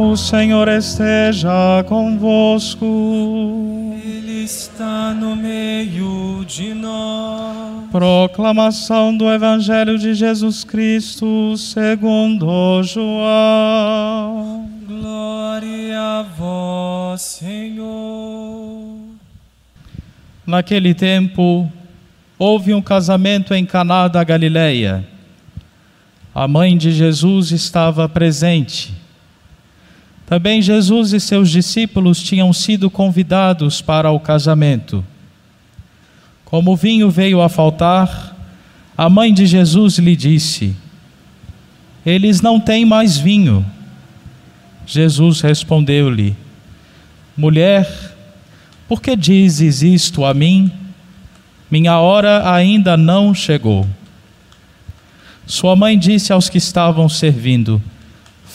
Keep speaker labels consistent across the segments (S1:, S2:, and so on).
S1: O Senhor esteja convosco.
S2: Ele está no meio de nós.
S1: Proclamação do Evangelho de Jesus Cristo segundo João.
S2: Glória a vós, Senhor.
S1: Naquele tempo, houve um casamento em Caná da Galileia. A mãe de Jesus estava presente. Também Jesus e seus discípulos tinham sido convidados para o casamento. Como o vinho veio a faltar, a mãe de Jesus lhe disse: Eles não têm mais vinho. Jesus respondeu-lhe: Mulher, por que dizes isto a mim? Minha hora ainda não chegou. Sua mãe disse aos que estavam servindo: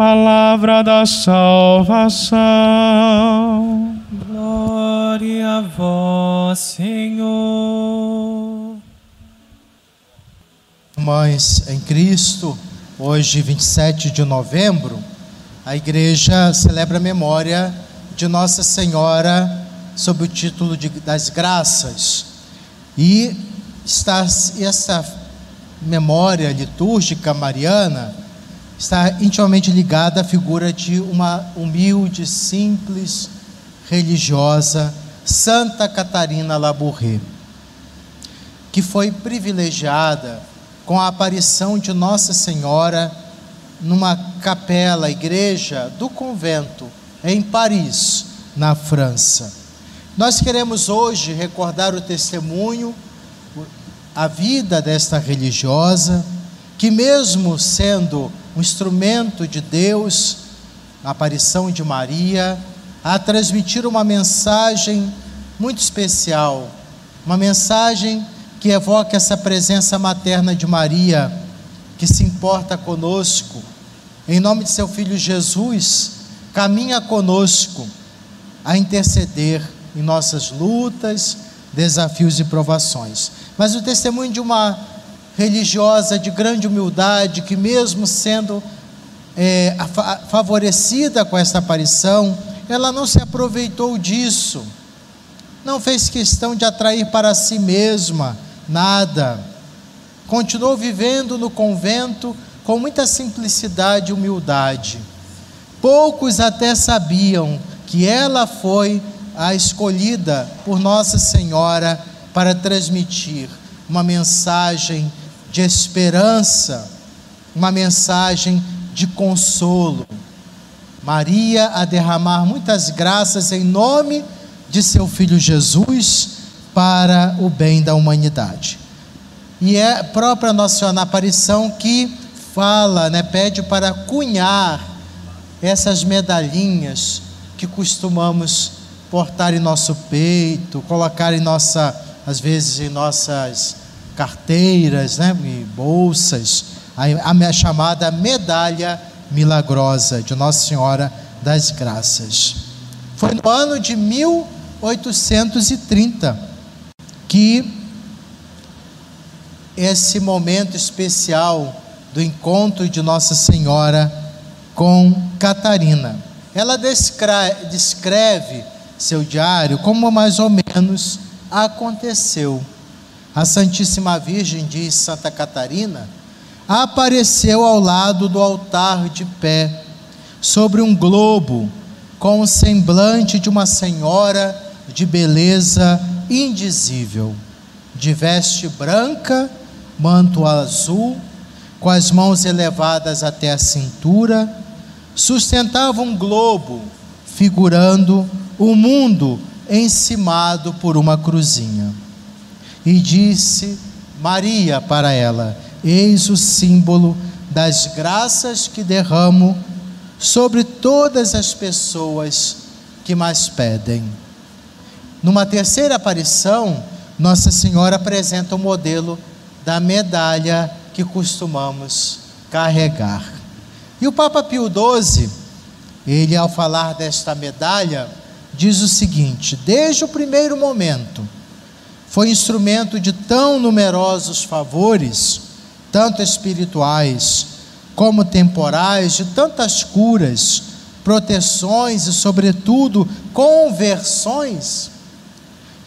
S1: Palavra da salvação.
S2: Glória a vós, Senhor.
S3: Mães em Cristo, hoje, 27 de novembro, a igreja celebra a memória de Nossa Senhora sob o título de, das Graças. E está, essa memória litúrgica mariana está intimamente ligada à figura de uma humilde, simples, religiosa, Santa Catarina Labourré, que foi privilegiada com a aparição de Nossa Senhora numa capela, igreja do convento em Paris, na França. Nós queremos hoje recordar o testemunho, a vida desta religiosa, que mesmo sendo um instrumento de Deus, na aparição de Maria, a transmitir uma mensagem muito especial, uma mensagem que evoca essa presença materna de Maria, que se importa conosco. Em nome de seu filho Jesus, caminha conosco a interceder em nossas lutas, desafios e provações. Mas o testemunho de uma religiosa de grande humildade, que, mesmo sendo é, favorecida com esta aparição, ela não se aproveitou disso, não fez questão de atrair para si mesma nada, continuou vivendo no convento com muita simplicidade e humildade. Poucos até sabiam que ela foi a escolhida por Nossa Senhora para transmitir uma mensagem de esperança, uma mensagem de consolo. Maria a derramar muitas graças em nome de seu filho Jesus para o bem da humanidade. E é a própria Nossa Senhora na aparição que fala, né, pede para cunhar essas medalhinhas que costumamos portar em nosso peito, colocar em nossa, às vezes em nossas carteiras, né, bolsas, a, a chamada medalha milagrosa de Nossa Senhora das Graças. Foi no ano de 1000 1830, que esse momento especial do encontro de Nossa Senhora com Catarina. Ela descreve seu diário como mais ou menos aconteceu. A Santíssima Virgem, diz Santa Catarina, apareceu ao lado do altar de pé, sobre um globo, com o semblante de uma senhora de beleza indizível, de veste branca, manto azul, com as mãos elevadas até a cintura, sustentava um globo figurando o mundo encimado por uma cruzinha. E disse Maria para ela: Eis o símbolo das graças que derramo sobre todas as pessoas que mais pedem. Numa terceira aparição, Nossa Senhora apresenta o modelo da medalha que costumamos carregar. E o Papa Pio XII, ele ao falar desta medalha, diz o seguinte: desde o primeiro momento, foi instrumento de tão numerosos favores, tanto espirituais como temporais, de tantas curas, proteções e, sobretudo, conversões,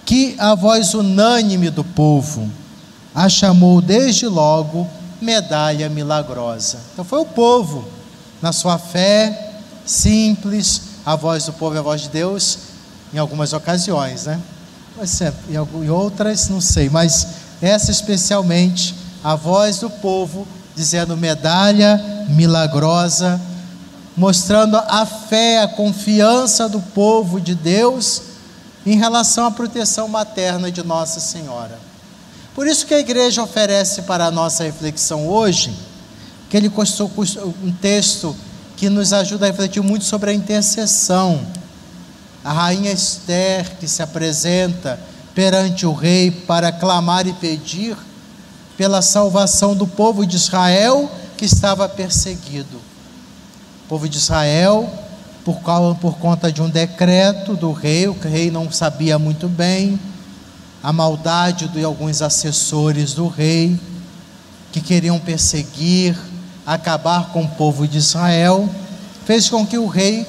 S3: que a voz unânime do povo a chamou desde logo medalha milagrosa. Então foi o povo, na sua fé simples, a voz do povo é a voz de Deus, em algumas ocasiões, né? Mas em outras, não sei, mas essa especialmente, a voz do povo dizendo medalha milagrosa, mostrando a fé, a confiança do povo de Deus em relação à proteção materna de Nossa Senhora. Por isso que a igreja oferece para a nossa reflexão hoje, que ele custou um texto que nos ajuda a refletir muito sobre a intercessão. A rainha Esther que se apresenta perante o rei para clamar e pedir pela salvação do povo de Israel que estava perseguido. O povo de Israel, por, causa, por conta de um decreto do rei, o rei não sabia muito bem, a maldade de alguns assessores do rei que queriam perseguir, acabar com o povo de Israel, fez com que o rei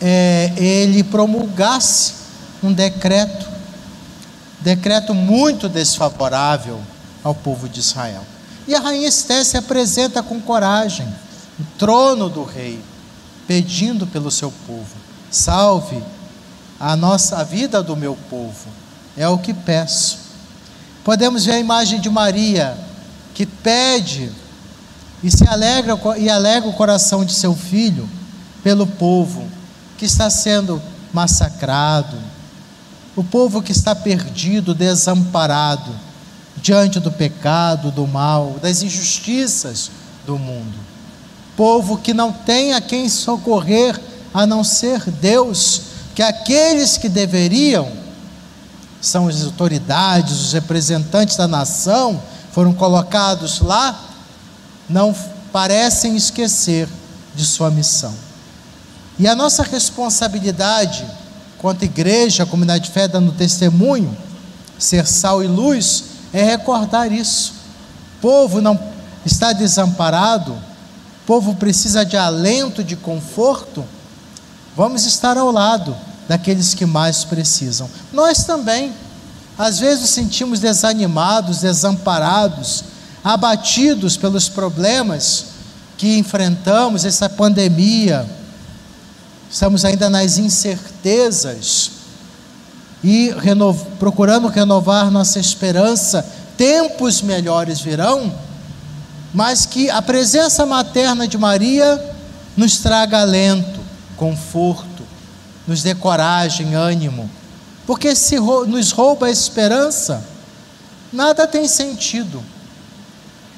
S3: é, ele promulgasse um decreto, decreto muito desfavorável ao povo de Israel. E a rainha Esté se apresenta com coragem, no trono do rei, pedindo pelo seu povo: salve a nossa a vida do meu povo é o que peço. Podemos ver a imagem de Maria, que pede e se alegra e alegra o coração de seu filho pelo povo que está sendo massacrado, o povo que está perdido, desamparado diante do pecado, do mal, das injustiças do mundo. Povo que não tem a quem socorrer a não ser Deus, que aqueles que deveriam são as autoridades, os representantes da nação, foram colocados lá, não parecem esquecer de sua missão. E a nossa responsabilidade, quanto igreja, comunidade de fé, dando testemunho, ser sal e luz, é recordar isso. O povo não está desamparado, o povo precisa de alento, de conforto. Vamos estar ao lado daqueles que mais precisam. Nós também, às vezes, nos sentimos desanimados, desamparados, abatidos pelos problemas que enfrentamos, essa pandemia. Estamos ainda nas incertezas e procurando renovar nossa esperança. Tempos melhores virão, mas que a presença materna de Maria nos traga alento, conforto nos dê coragem, ânimo, porque se nos rouba a esperança, nada tem sentido.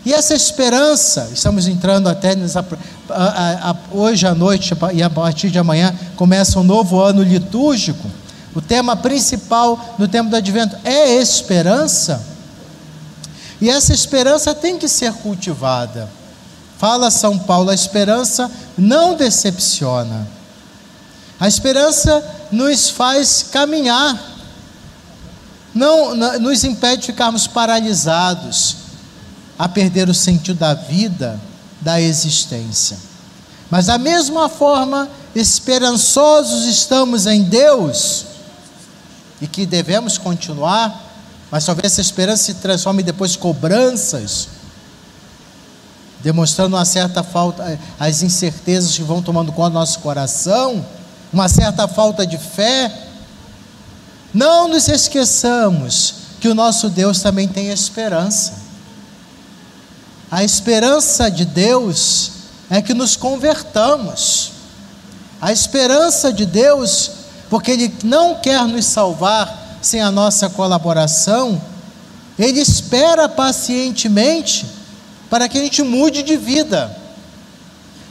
S3: E essa esperança, estamos entrando até nessa, a, a, hoje à noite e a partir de amanhã começa um novo ano litúrgico. O tema principal no tempo do advento é esperança. E essa esperança tem que ser cultivada. Fala São Paulo, a esperança não decepciona. A esperança nos faz caminhar, não, não nos impede de ficarmos paralisados, a perder o sentido da vida, da existência. Mas da mesma forma, esperançosos estamos em Deus e que devemos continuar, mas talvez essa esperança se transforme depois cobranças, demonstrando uma certa falta, as incertezas que vão tomando conta do nosso coração, uma certa falta de fé. Não nos esqueçamos que o nosso Deus também tem esperança. A esperança de Deus é que nos convertamos. A esperança de Deus porque Ele não quer nos salvar sem a nossa colaboração, Ele espera pacientemente para que a gente mude de vida.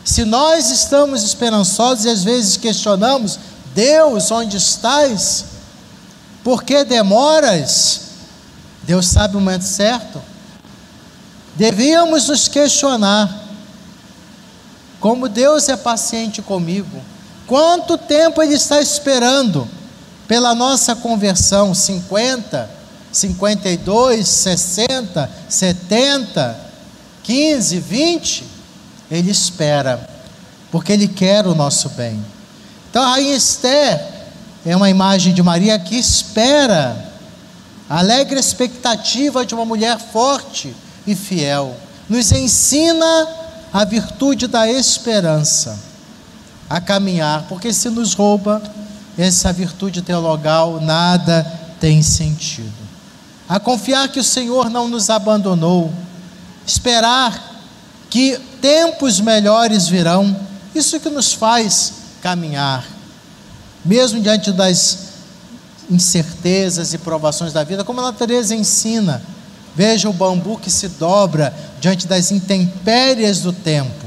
S3: Se nós estamos esperançosos e às vezes questionamos, Deus, onde estás? Por que demoras? Deus sabe o momento certo. Devíamos nos questionar, como Deus é paciente comigo, Quanto tempo Ele está esperando pela nossa conversão? 50, 52, 60, 70, 15, 20? Ele espera, porque Ele quer o nosso bem. Então, a Rainha Esther é uma imagem de Maria que espera, alegre expectativa de uma mulher forte e fiel. Nos ensina a virtude da esperança a caminhar, porque se nos rouba essa virtude teologal, nada tem sentido. A confiar que o Senhor não nos abandonou, esperar que tempos melhores virão, isso que nos faz caminhar, mesmo diante das incertezas e provações da vida, como a natureza ensina. Veja o bambu que se dobra diante das intempéries do tempo,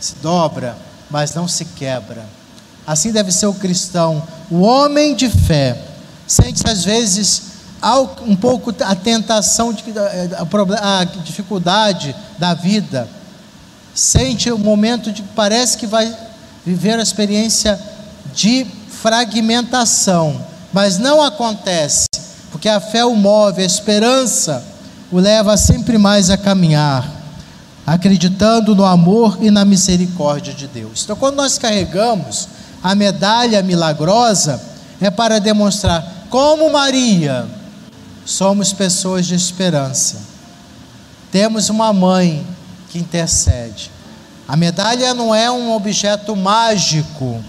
S3: se dobra mas não se quebra. Assim deve ser o cristão, o homem de fé. Sente às vezes um pouco a tentação, de, a, dificuldade da vida. Sente o momento de parece que vai viver a experiência de fragmentação, mas não acontece, porque a fé o move, a esperança o leva sempre mais a caminhar acreditando no amor e na misericórdia de Deus. Então, quando nós carregamos a medalha milagrosa, é para demonstrar como Maria, somos pessoas de esperança. Temos uma mãe que intercede. A medalha não é um objeto mágico,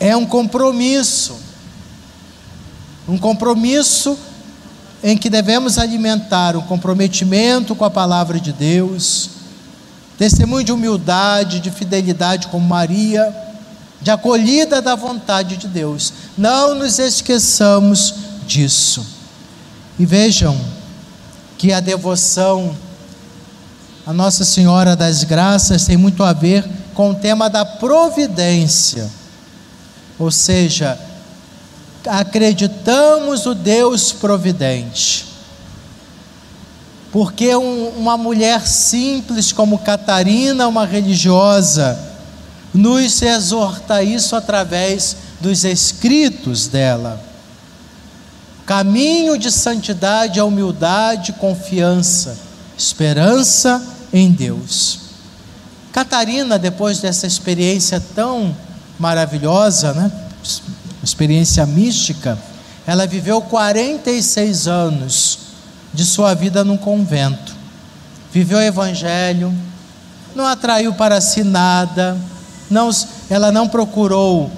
S3: é um compromisso. Um compromisso em que devemos alimentar o comprometimento com a palavra de Deus, testemunho de humildade, de fidelidade como Maria, de acolhida da vontade de Deus. Não nos esqueçamos disso. E vejam que a devoção a Nossa Senhora das Graças tem muito a ver com o tema da providência, ou seja, acreditamos o Deus providente. Porque um, uma mulher simples como Catarina, uma religiosa, nos exorta isso através dos escritos dela. Caminho de santidade, humildade, confiança, esperança em Deus. Catarina, depois dessa experiência tão maravilhosa, né? Experiência mística, ela viveu 46 anos de sua vida num convento. Viveu o evangelho, não atraiu para si nada, não, ela não procurou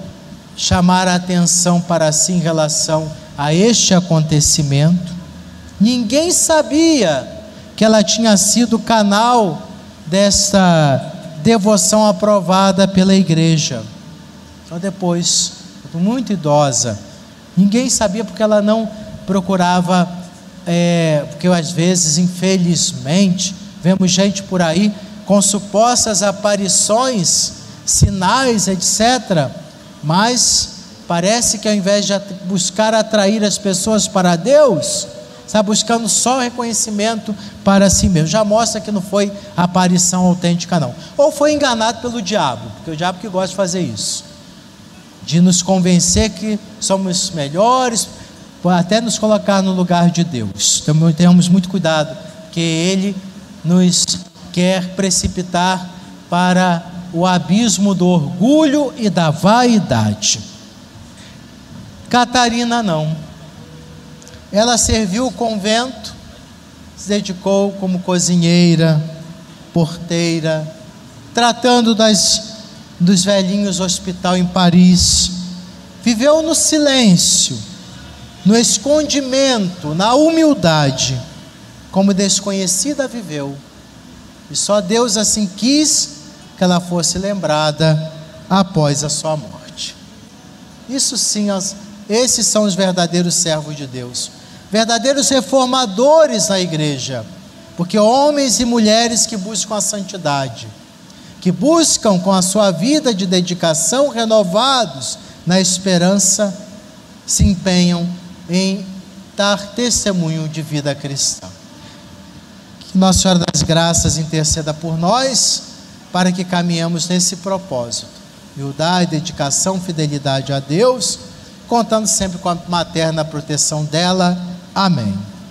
S3: chamar a atenção para si em relação a este acontecimento. Ninguém sabia que ela tinha sido canal desta devoção aprovada pela igreja. Só depois muito idosa. Ninguém sabia porque ela não procurava, é, porque às vezes, infelizmente, vemos gente por aí com supostas aparições, sinais, etc. Mas parece que ao invés de buscar atrair as pessoas para Deus, está buscando só reconhecimento para si mesmo. Já mostra que não foi aparição autêntica, não. Ou foi enganado pelo diabo, porque o diabo que gosta de fazer isso de nos convencer que somos melhores, até nos colocar no lugar de Deus. Então, tenhamos muito cuidado, que Ele nos quer precipitar para o abismo do orgulho e da vaidade. Catarina não. Ela serviu o convento, se dedicou como cozinheira, porteira, tratando das, dos velhinhos hospital em Paris. Viveu no silêncio, no escondimento, na humildade, como desconhecida viveu. E só Deus assim quis que ela fosse lembrada após a sua morte. Isso sim, esses são os verdadeiros servos de Deus, verdadeiros reformadores na igreja, porque homens e mulheres que buscam a santidade, que buscam com a sua vida de dedicação renovados na esperança, se empenham em dar testemunho de vida cristã. Que Nossa Senhora das Graças interceda por nós para que caminhemos nesse propósito. Humildade, dedicação, fidelidade a Deus, contando sempre com a materna proteção dela. Amém.